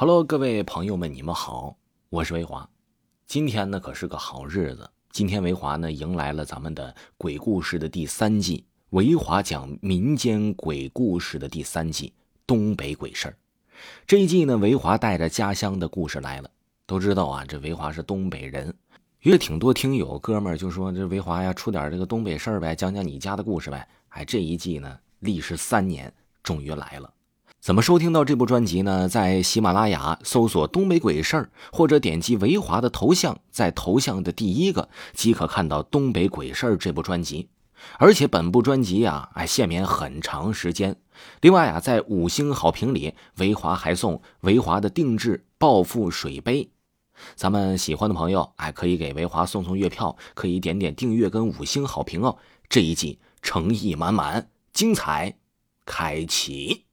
Hello，各位朋友们，你们好，我是维华。今天呢可是个好日子，今天维华呢迎来了咱们的鬼故事的第三季，维华讲民间鬼故事的第三季——东北鬼事。这一季呢，维华带着家乡的故事来了。都知道啊，这维华是东北人，约挺多听友哥们儿就说这维华呀，出点这个东北事儿呗，讲讲你家的故事呗。哎，这一季呢，历时三年，终于来了。怎么收听到这部专辑呢？在喜马拉雅搜索“东北鬼事儿”，或者点击维华的头像，在头像的第一个即可看到《东北鬼事儿》这部专辑。而且本部专辑呀，哎，限免很长时间。另外啊，在五星好评里，维华还送维华的定制暴富水杯。咱们喜欢的朋友，哎，可以给维华送送月票，可以点点订阅跟五星好评哦。这一季诚意满满，精彩开启。